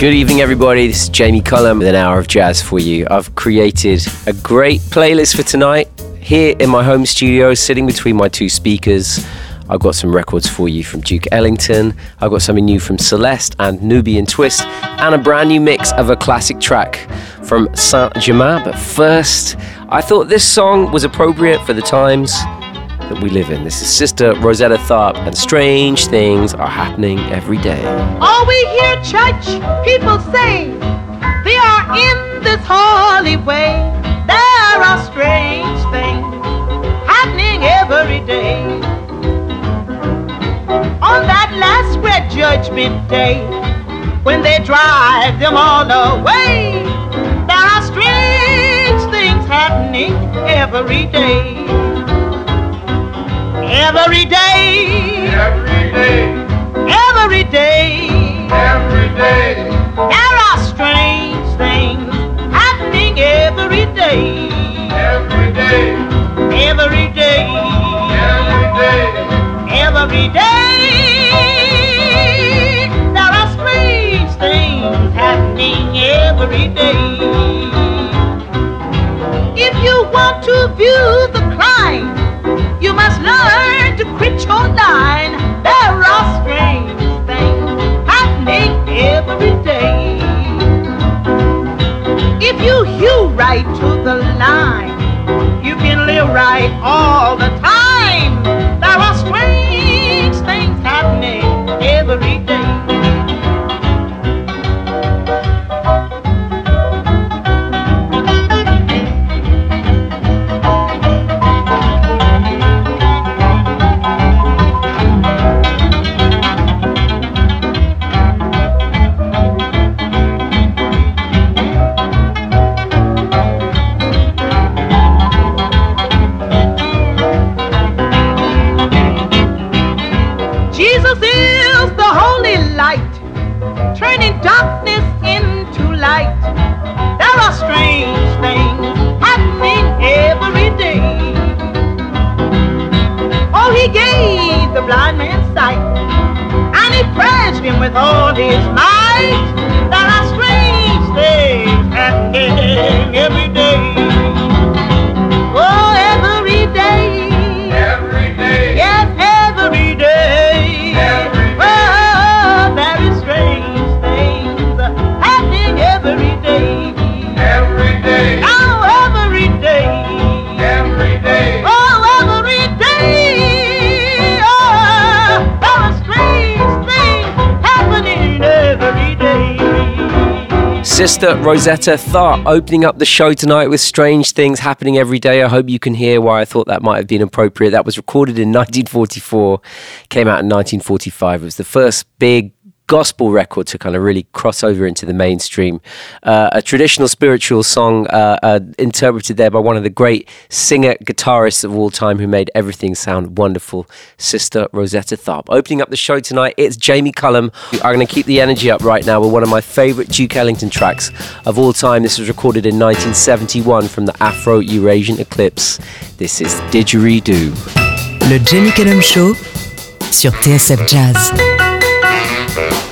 Good evening, everybody. This is Jamie Cullum with an hour of jazz for you. I've created a great playlist for tonight here in my home studio, sitting between my two speakers. I've got some records for you from Duke Ellington. I've got something new from Celeste and Nubiyan Twist, and a brand new mix of a classic track from Saint Germain. But first, I thought this song was appropriate for the times that we live in. This is Sister Rosetta Tharpe, and strange things are happening every day. All we hear church people say, they are in this holy way. There are strange things happening every day. On that last great judgment day, when they drive them all away, there are strange things happening every day. Every day. Every day. Every day. Every day. There are strange things happening every day. Every day. Every day. Every day. Every day. There are strange things happening every day. If you want to view the climb you must learn to quit your line. There are strange things happening every day. If you hew right to the line, you can live right all the time. There are strange things happening Sister Rosetta Tharpe opening up the show tonight with strange things happening every day. I hope you can hear why I thought that might have been appropriate. That was recorded in 1944, came out in 1945. It was the first big gospel record to kind of really cross over into the mainstream. Uh, a traditional spiritual song uh, uh, interpreted there by one of the great singer guitarists of all time who made everything sound wonderful, Sister Rosetta Tharpe. Opening up the show tonight, it's Jamie Cullum. I'm going to keep the energy up right now with one of my favorite Duke Ellington tracks of all time. This was recorded in 1971 from the Afro Eurasian Eclipse. This is Didgeridoo. Le Jamie Cullum Show sur TSF Jazz. Every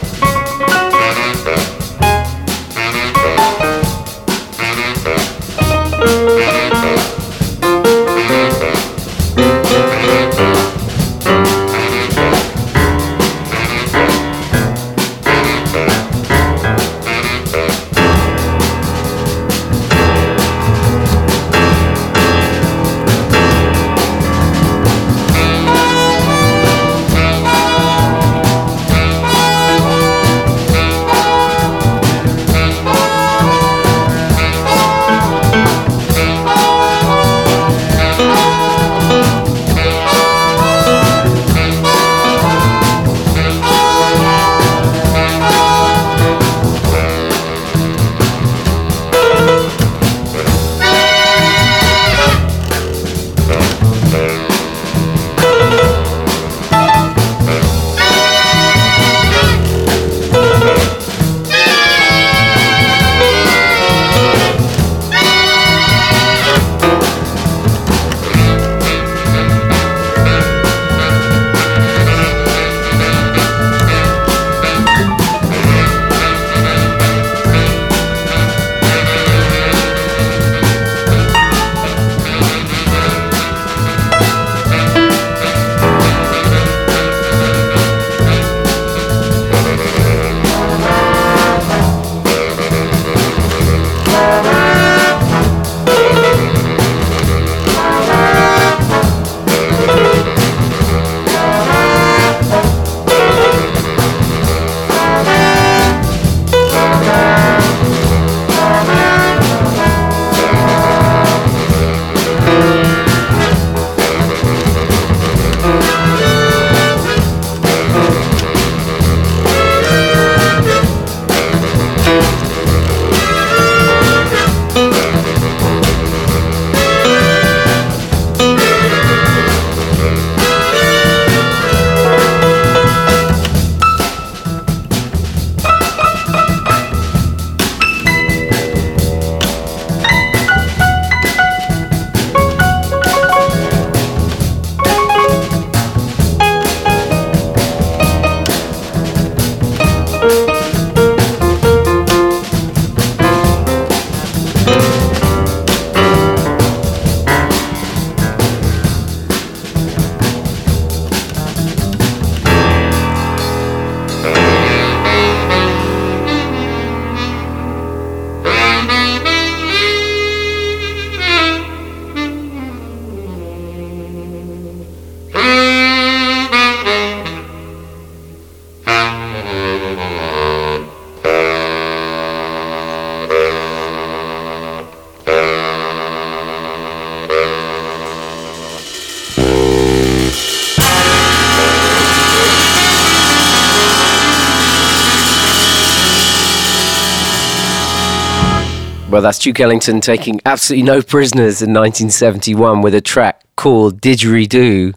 Well, that's Duke Ellington taking absolutely no prisoners in 1971 with a track called Didgeridoo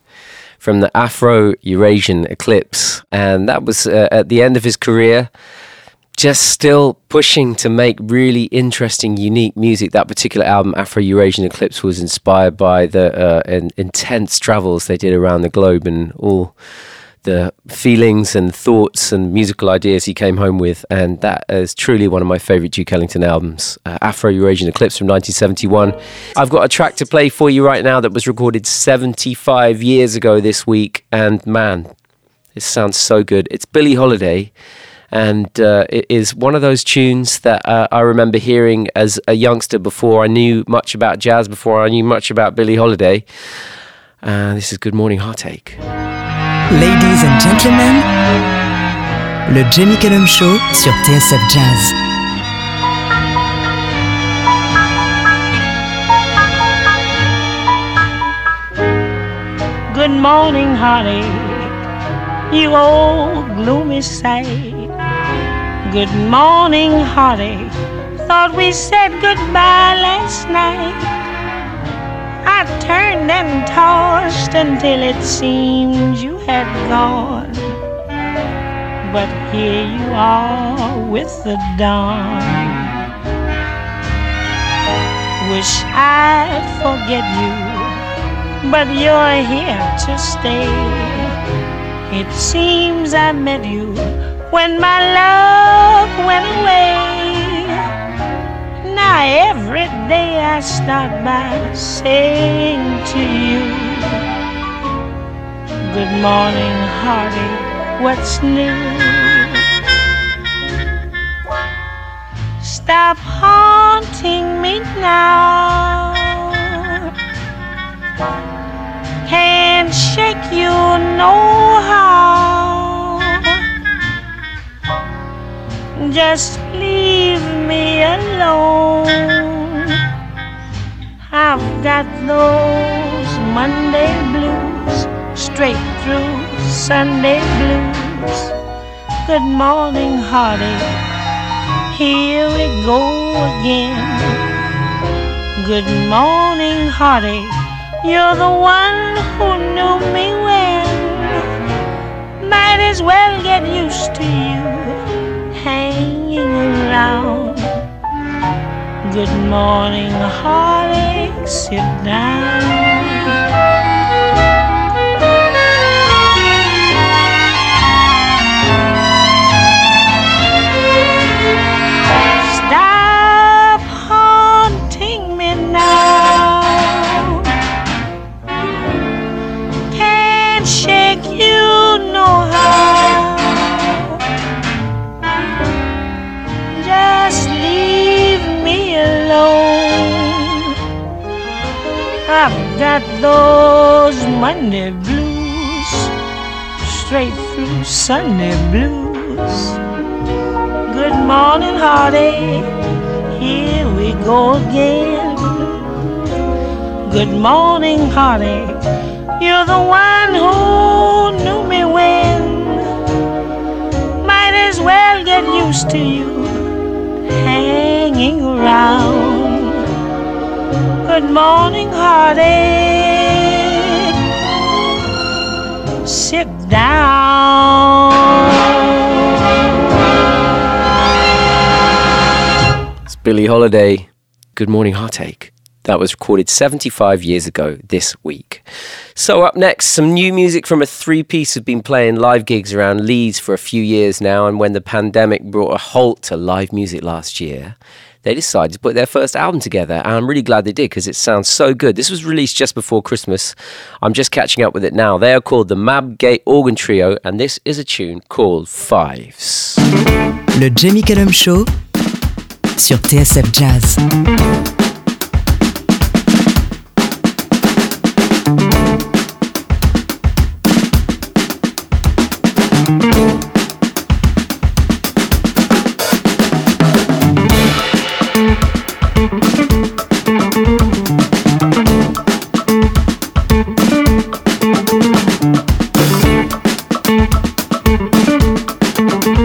from the Afro Eurasian Eclipse. And that was uh, at the end of his career, just still pushing to make really interesting, unique music. That particular album, Afro Eurasian Eclipse, was inspired by the uh, in, intense travels they did around the globe and all the feelings and thoughts and musical ideas he came home with. And that is truly one of my favorite Duke Ellington albums, uh, Afro Eurasian Eclipse from 1971. I've got a track to play for you right now that was recorded 75 years ago this week. And man, it sounds so good. It's Billie Holiday. And uh, it is one of those tunes that uh, I remember hearing as a youngster before I knew much about jazz, before I knew much about Billie Holiday. Uh, this is Good Morning Heartache. Ladies and gentlemen, le Jamie Cullum Show sur TSF Jazz. Good morning, honey. You old gloomy sight. Good morning, honey. Thought we said goodbye last night. I turned and tossed until it seemed you had gone. But here you are with the dawn. Wish I'd forget you, but you're here to stay. It seems I met you when my love went away. Now every day I start by saying to you, Good morning, hearty, what's new? Stop haunting me now. Can't shake you no how. Just leave me alone. I've got those Monday blues straight through Sunday blues. Good morning, hearty. Here we go again. Good morning, hearty. You're the one who knew me when. Might as well get used to you around. Good morning, heartache, sit down. Got those Monday blues, straight through Sunday blues. Good morning, heartache. Here we go again. Good morning, heartache. You're the one who knew me when. Might as well get used to you hanging around. Good morning, heartache. Sit down. It's Billie Holiday, Good Morning Heartache. That was recorded 75 years ago this week. So, up next, some new music from a three piece who've been playing live gigs around Leeds for a few years now. And when the pandemic brought a halt to live music last year, they decided to put their first album together. And I'm really glad they did because it sounds so good. This was released just before Christmas. I'm just catching up with it now. They are called the Mabgate Organ Trio, and this is a tune called Fives. Le Jamie Cullum Show sur TSF Jazz. Thank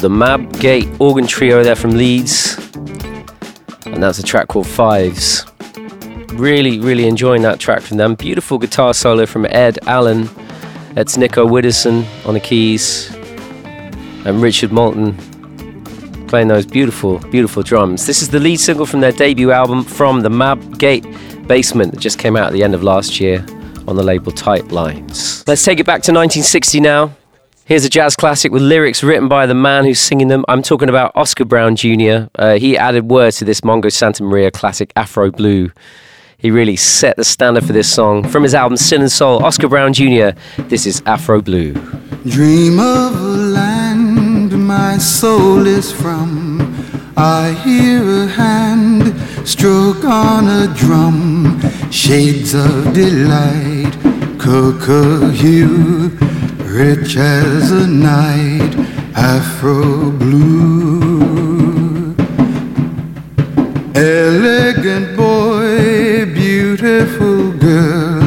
called the Mabgate Organ Trio. They're from Leeds. And that's a track called Fives. Really, really enjoying that track from them. Beautiful guitar solo from Ed Allen. That's Nico Widdowson on the keys. And Richard Moulton playing those beautiful, beautiful drums. This is the lead single from their debut album from the Mabgate Basement that just came out at the end of last year on the label Tight Lines. Let's take it back to 1960 now. Here's a jazz classic with lyrics written by the man who's singing them. I'm talking about Oscar Brown Jr. Uh, he added words to this Mongo Santamaria classic Afro Blue. He really set the standard for this song. From his album Sin and Soul, Oscar Brown Jr., this is Afro Blue. Dream of a land my soul is from. I hear a hand stroke on a drum, shades of delight, cocoa hue rich as a night, afro blue. Elegant boy, beautiful girl,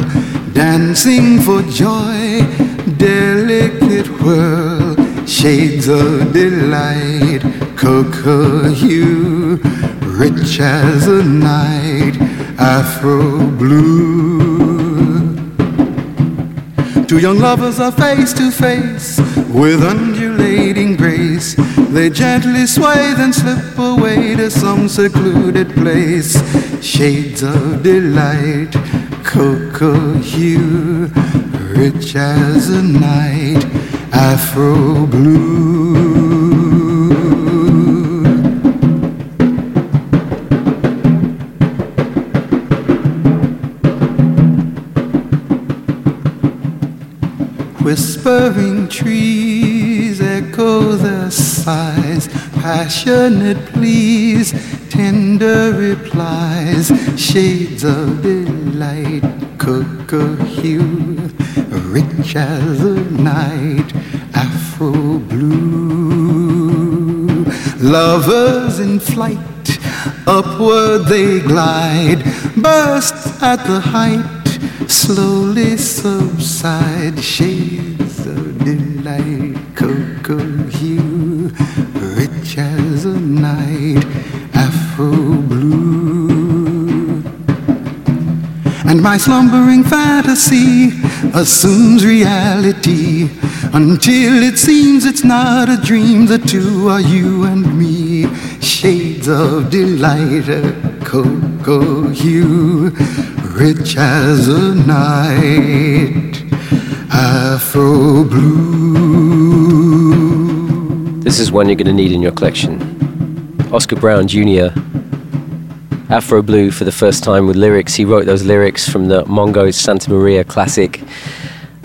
dancing for joy, delicate whirl, shades of delight, cocoa hue, rich as a night, afro blue. Two young lovers are face to face with undulating grace. They gently sway, then slip away to some secluded place. Shades of delight, cocoa hue, rich as a night, afro blue. Whispering trees echo their sighs, passionate pleas, tender replies, shades of delight, cocoa hue, rich as a night, afro blue. Lovers in flight, upward they glide, burst at the height slowly subside. Shades my slumbering fantasy assumes reality until it seems it's not a dream the two are you and me shades of delight cocoa hue rich as a night, Afro blue. This is one you're going to need in your collection. Oscar Brown Jr. Afro Blue for the first time with lyrics. He wrote those lyrics from the Mongo Santamaria classic.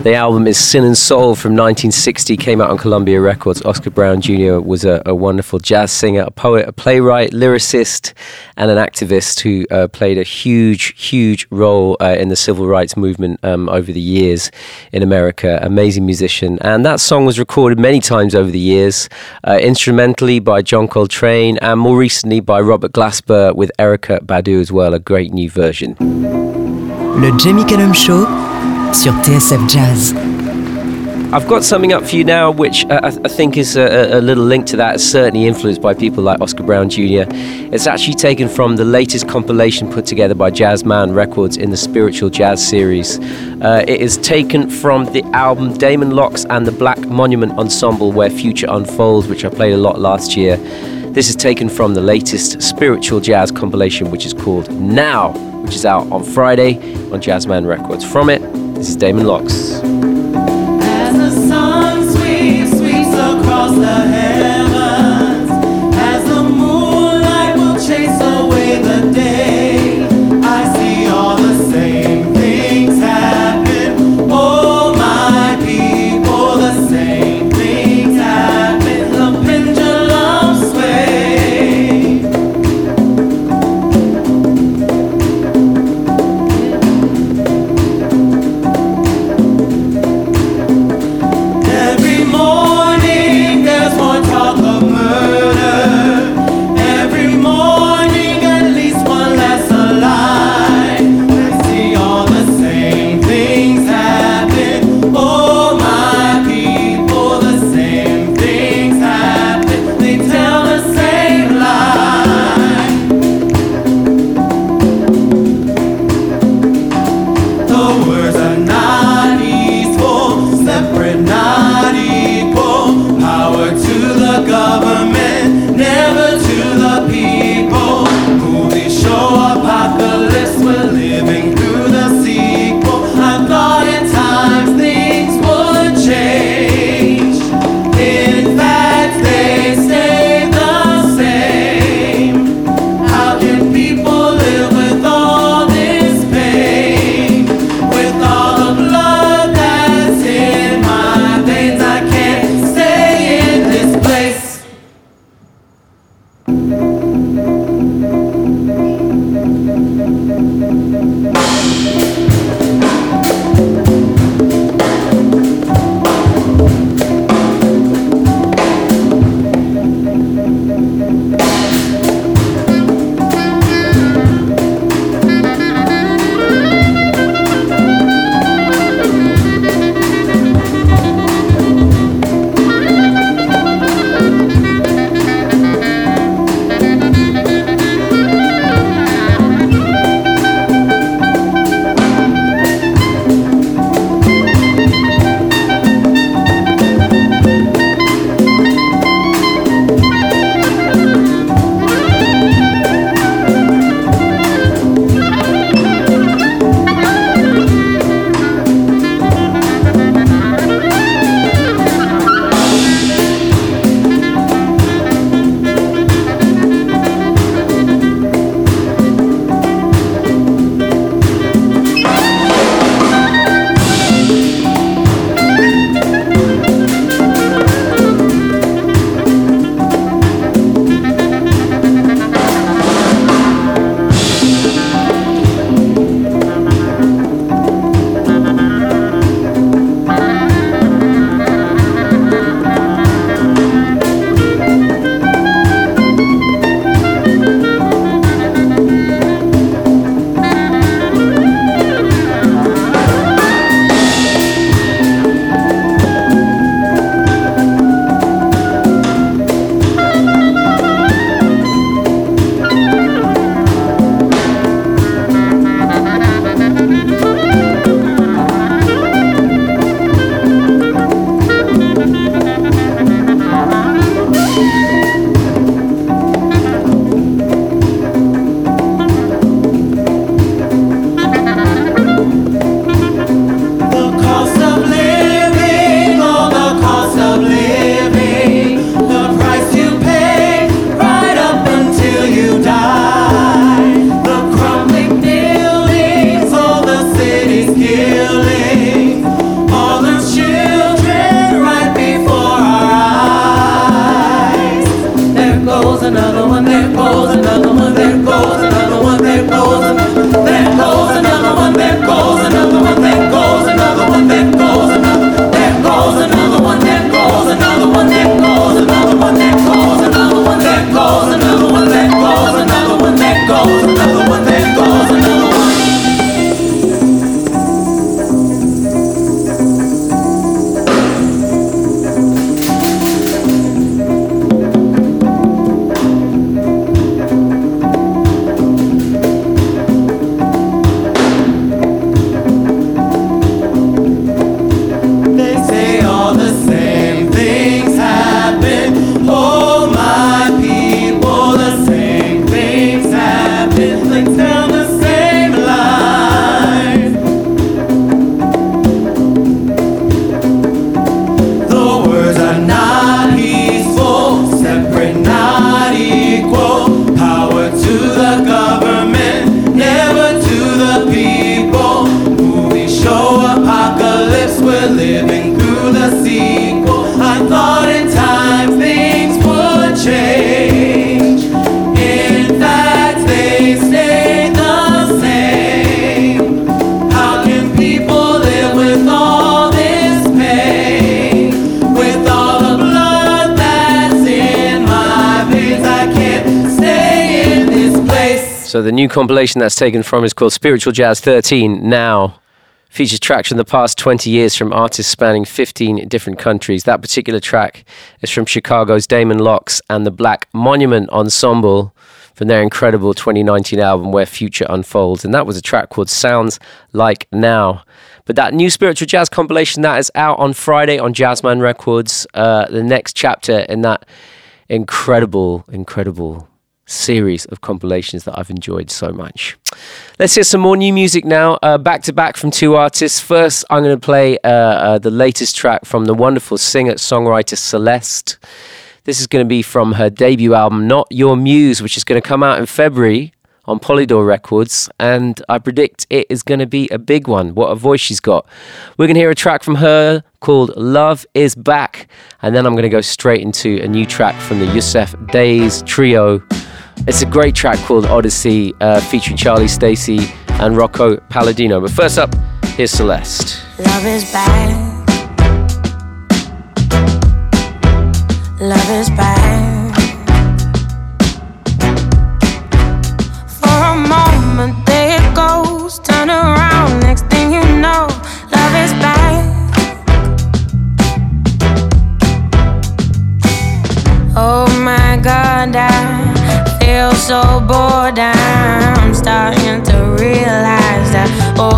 The album is Sin and Soul from 1960, came out on Columbia Records. Oscar Brown Jr. was a, a wonderful jazz singer, a poet, a playwright, lyricist, and an activist who uh, played a huge, huge role uh, in the civil rights movement um, over the years in America. Amazing musician. And that song was recorded many times over the years, uh, instrumentally by John Coltrane, and more recently by Robert Glasper with Erykah Badu as well, a great new version. Le Jamie Cullum Show sur TSF Jazz. I've got something up for you now, which uh, I, think is a, a, little link to that. It's certainly influenced by people like Oscar Brown Jr. It's actually taken from the latest compilation put together by Jazzman Records in the Spiritual Jazz series. Uh, it is taken from the album Damon Locks and the Black Monument Ensemble, Where Future Unfolds, which I played a lot last year. This is taken from the latest spiritual jazz compilation, which is called Now, which is out on Friday on Jazzman Records. From it, this is Damon Locks. The new compilation that's taken from is called Spiritual Jazz 13 Now. Features tracks from the past 20 years from artists spanning 15 different countries. That particular track is from Chicago's Damon Locks and the Black Monument Ensemble from their incredible 2019 album Where Future Unfolds. And that was a track called Sounds Like Now. But that new spiritual jazz compilation that is out on Friday on Jazzman Records. Uh, the next chapter in that incredible, incredible series of compilations that I've enjoyed so much. Let's hear some more new music now, uh, back to back from two artists. First, I'm going to play uh, uh, the latest track from the wonderful singer songwriter Celeste. This is going to be from her debut album, Not Your Muse, which is going to come out in February on Polydor Records, and I predict it is going to be a big one. What a voice she's got. We're going to hear a track from her called Love Is Back, and then I'm going to go straight into a new track from the Yussef Dayes trio. It's a great track called Odyssey, uh, featuring Charlie Stacey and Rocco Palladino. But first up, here's Celeste. Love is back. Love is back.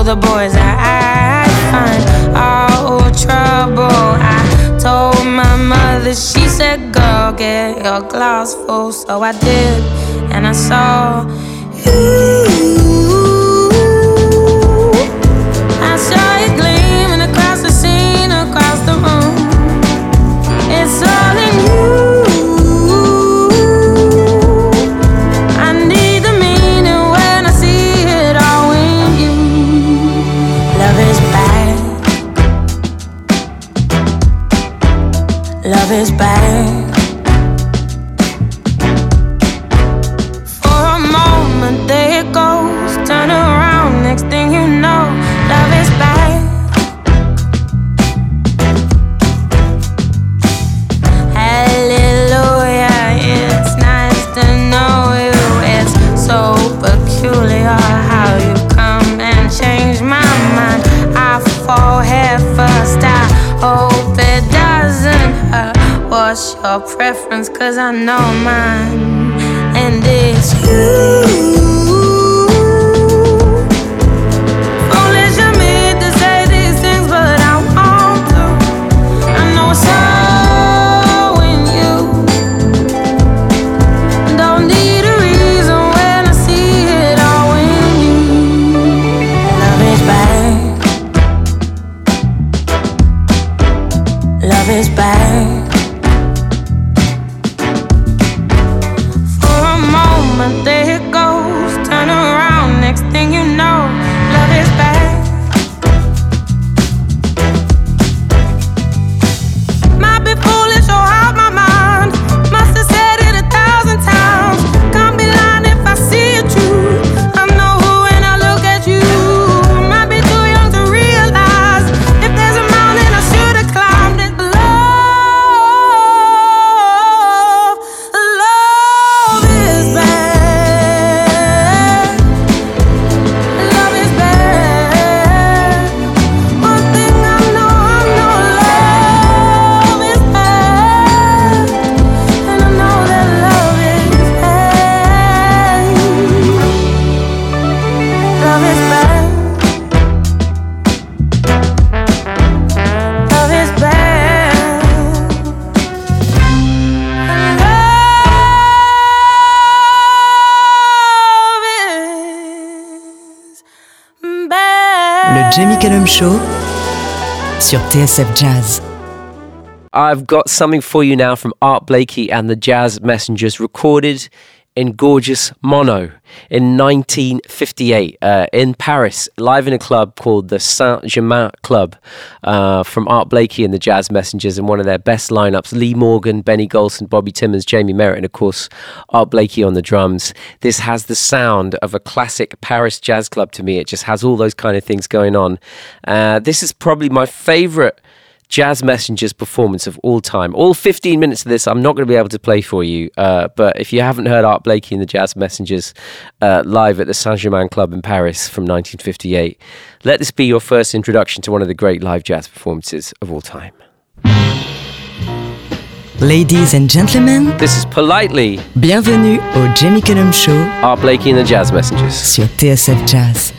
The boys that I find all trouble. I told my mother, she said, Girl, get your glass full. So I did, and I saw you. I know mine, sur TSF Jazz. I've got something for you now from Art Blakey and the Jazz Messengers, recorded in gorgeous mono in 1958 uh, in Paris, live in a club called the Saint Germain Club uh, from Art Blakey and the Jazz Messengers and one of their best lineups Lee Morgan, Benny Golson, Bobby Timmons, Jymie Merritt, and of course Art Blakey on the drums. This has the sound of a classic Paris jazz club to me. It just has all those kind of things going on. Uh, this is probably my favorite Jazz Messengers performance of all time. All 15 minutes of this, I'm not going to be able to play for you. Uh, but if you haven't heard Art Blakey and the Jazz Messengers uh, live at the Saint Germain Club in Paris from 1958, let this be your first introduction to one of the great live jazz performances of all time. Ladies and gentlemen, This is Politely bienvenue au Jamie Cullum Show Art Blakey and the Jazz Messengers. sur TSF Jazz.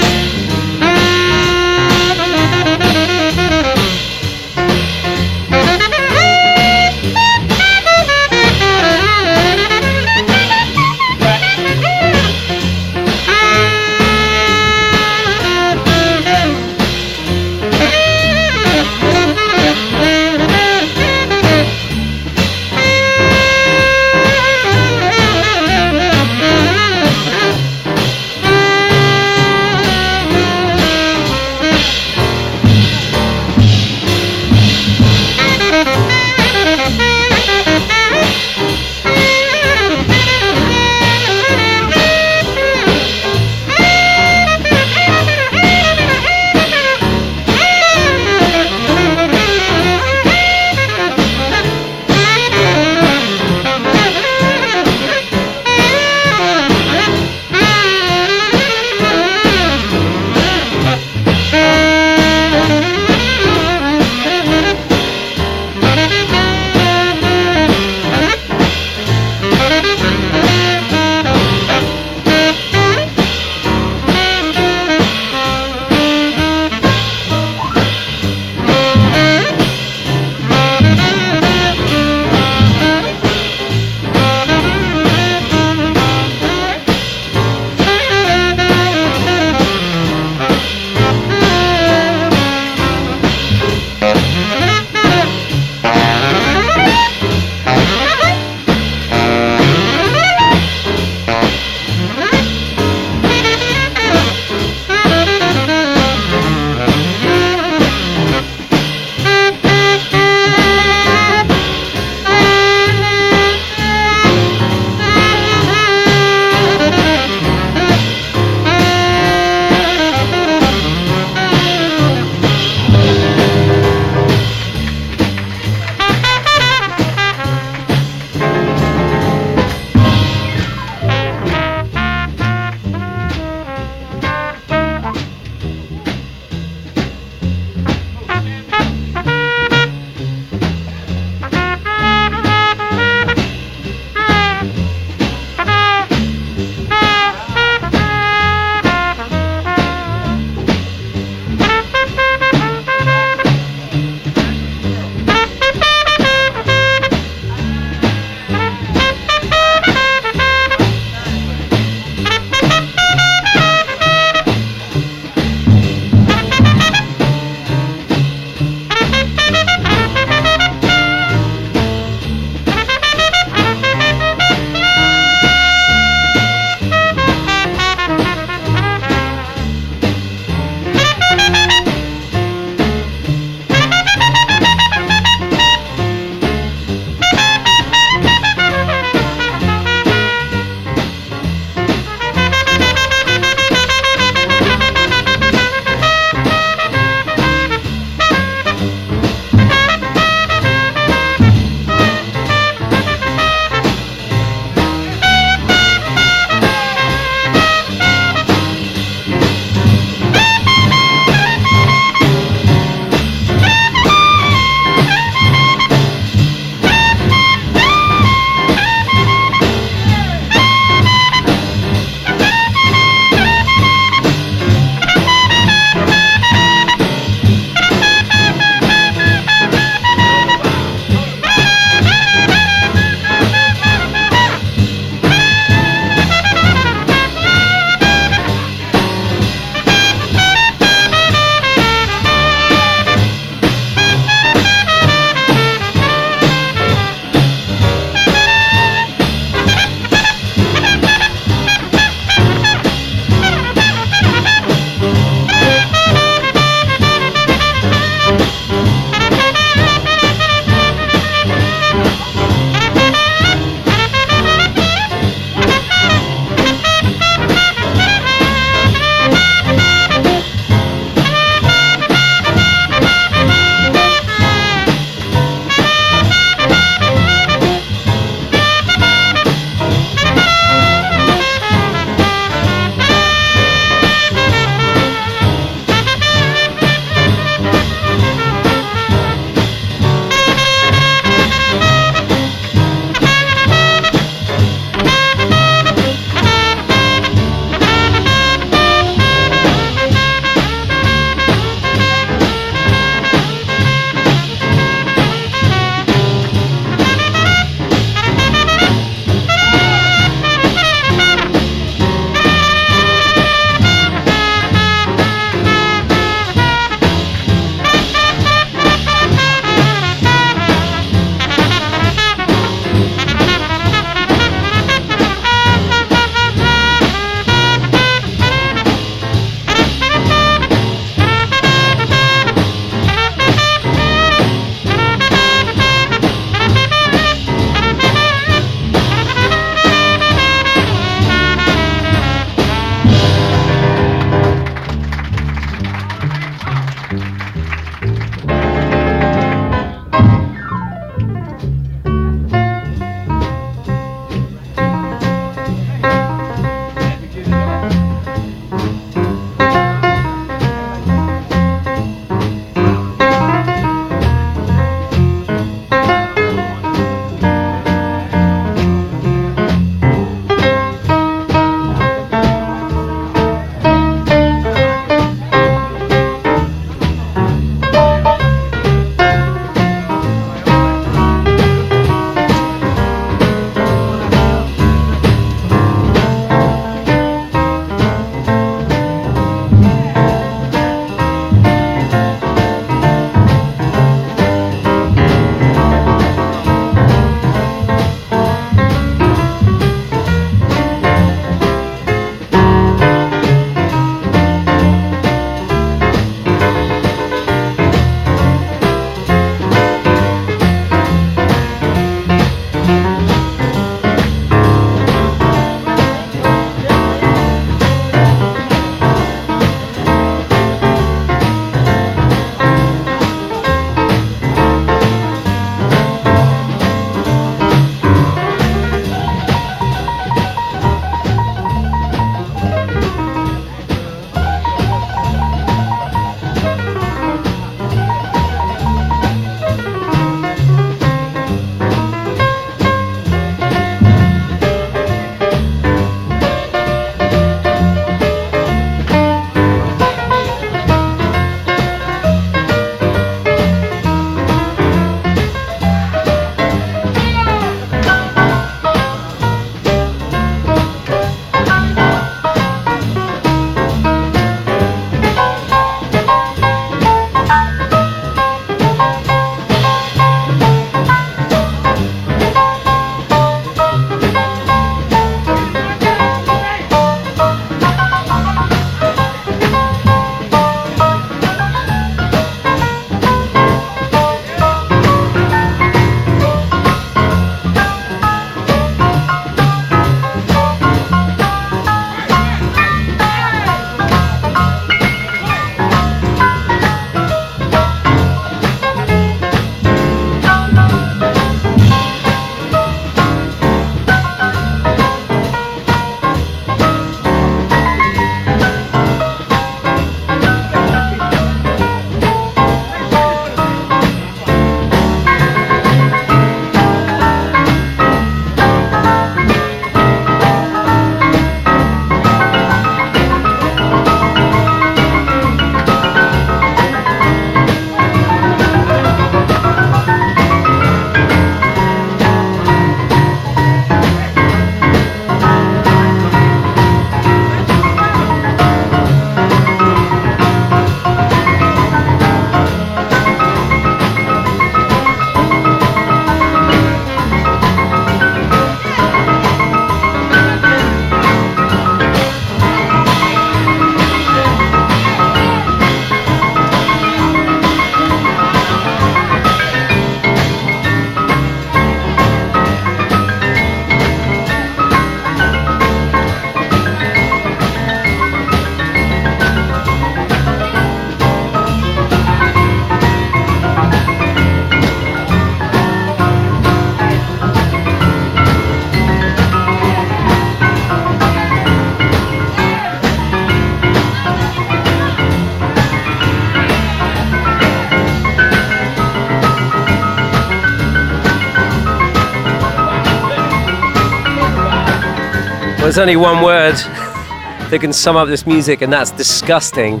There's only one word that can sum up this music, and that's disgusting.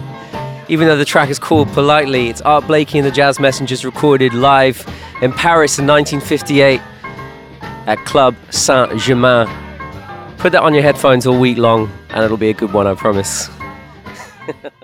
Even though the track is called Politely, it's Art Blakey and the Jazz Messengers recorded live in Paris in 1958 at Club Saint Germain. Put that on your headphones all week long, and it'll be a good one, I promise.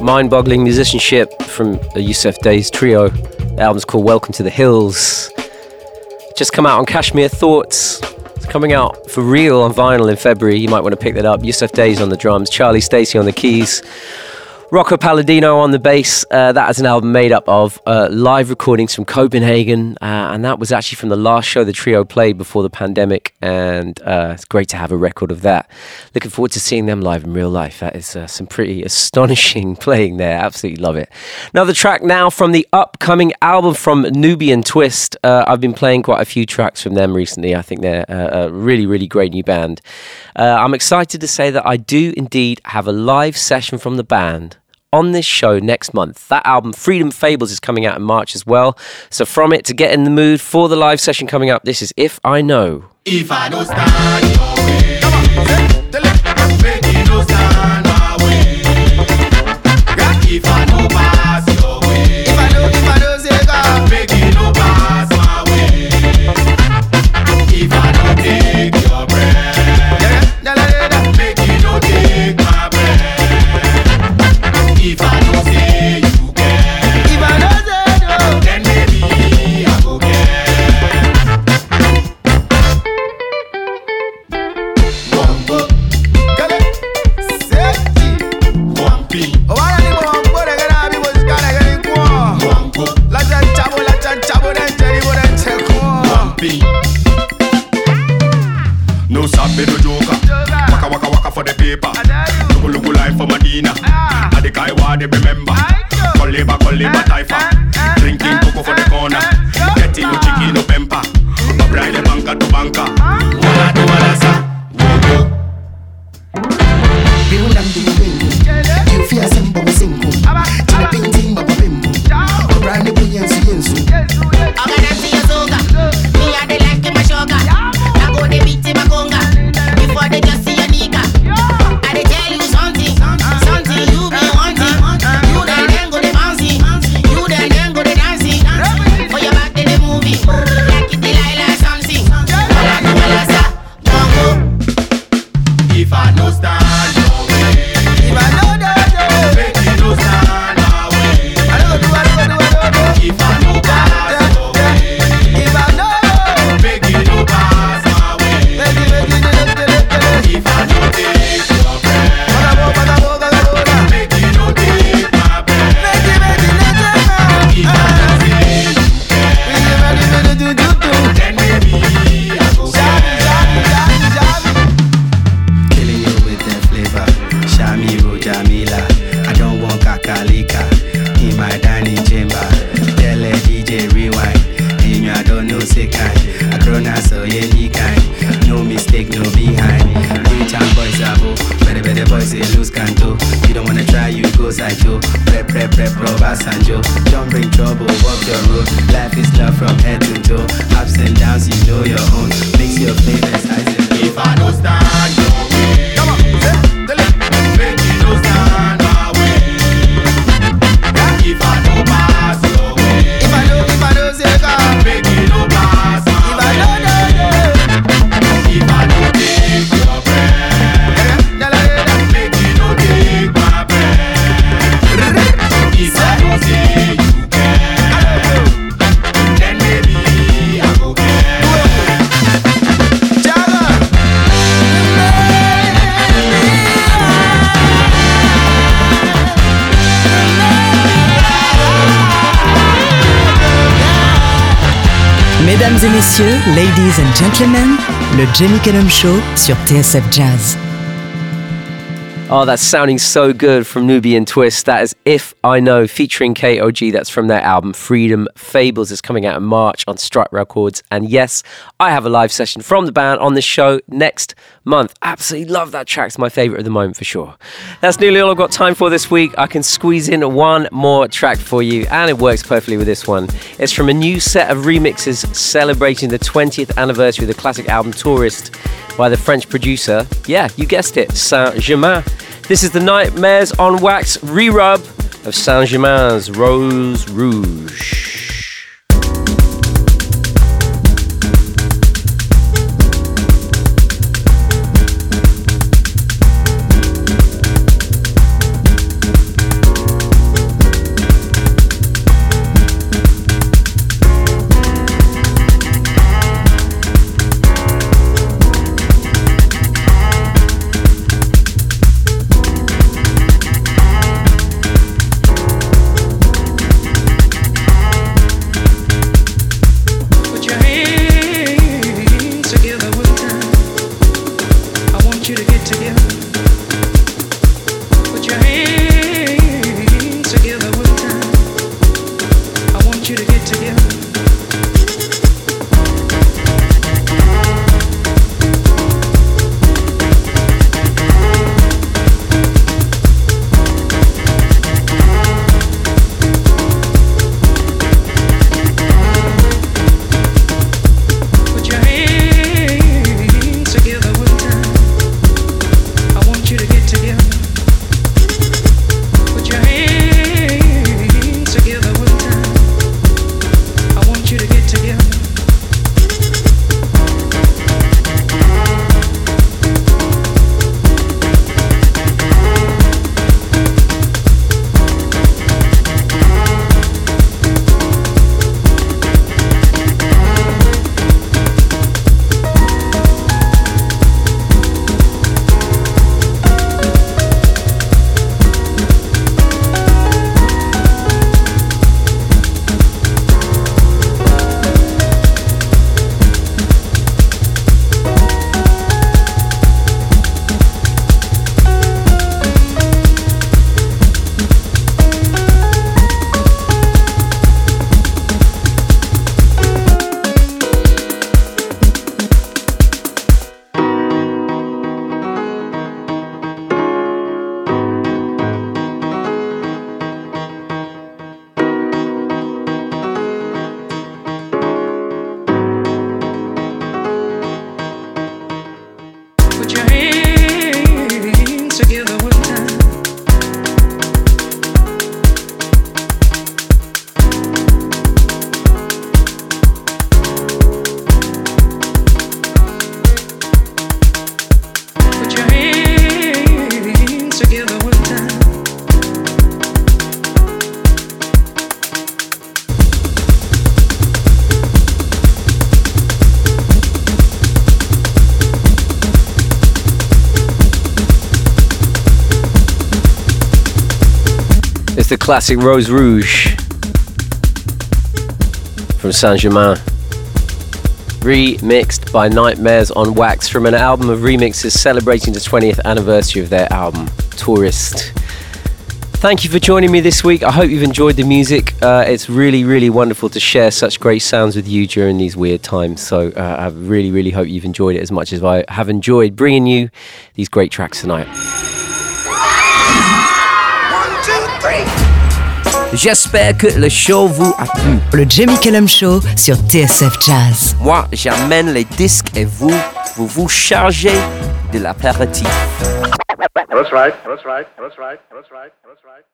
mind boggling musicianship from the Yussef Dayes trio. The album's called Welcome to the Hills. Just come out on Cashmere Thoughts. It's coming out for real on vinyl in February. You might want to pick that up. Yussef Dayes on the drums, Charlie Stacey on the keys. Rocco Palladino on the bass. Uh, that is an album made up of uh, live recordings from Copenhagen, uh, and that was actually from the last show the trio played before the pandemic. And uh, it's great to have a record of that. Looking forward to seeing them live in real life. That is uh, some pretty astonishing playing there. Absolutely love it. Another track now from the upcoming album from Nubiyan Twist. Uh, I've been playing quite a few tracks from them recently. I think they're a really, really great new band. I'm excited to say that I do indeed have a live session from the band on this show next month. That album, Freedom Fables, is coming out in March as well. So, from it to get in the mood for the live session coming up, this is If I Know. If I I've been a joker. Waka waka waka for the paper. Look look life for Medina. And ah. the guy what they remember. Call labor, call labor, ah, typha. Mesdames et messieurs, ladies and gentlemen, le Jamie Callum Show sur TSF Jazz. Oh, that's sounding so good from Nubiyan Twist. That is If I Know featuring KOG. That's from their album Freedom Fables. is coming out in March on Strut Records. And yes, I have a live session from the band on the show next month. Absolutely love that track. It's my favorite at the moment for sure. That's nearly all I've got time for this week. I can squeeze in one more track for you, and it works perfectly with this one. It's from a new set of remixes celebrating the 20th anniversary of the classic album Tourist by the French producer, yeah, you guessed it, Saint Germain. This is the Nightmares on Wax re rub of Saint Germain's Rose Rouge. Classic Rose Rouge from Saint Germain. Remixed by Nightmares on Wax from an album of remixes celebrating the 20th anniversary of their album, Tourist. Thank you for joining me this week. I hope you've enjoyed the music. Uh, it's really, really wonderful to share such great sounds with you during these weird times. So uh, I really, really hope you've enjoyed it as much as I have enjoyed bringing you these great tracks tonight. J'espère que le show vous a plu. Le Jamie Cullum Show sur TSF Jazz. Moi, j'amène les disques et vous, vous vous chargez de l'apéritif. That's right. That's right. That's right. That's right. That's right.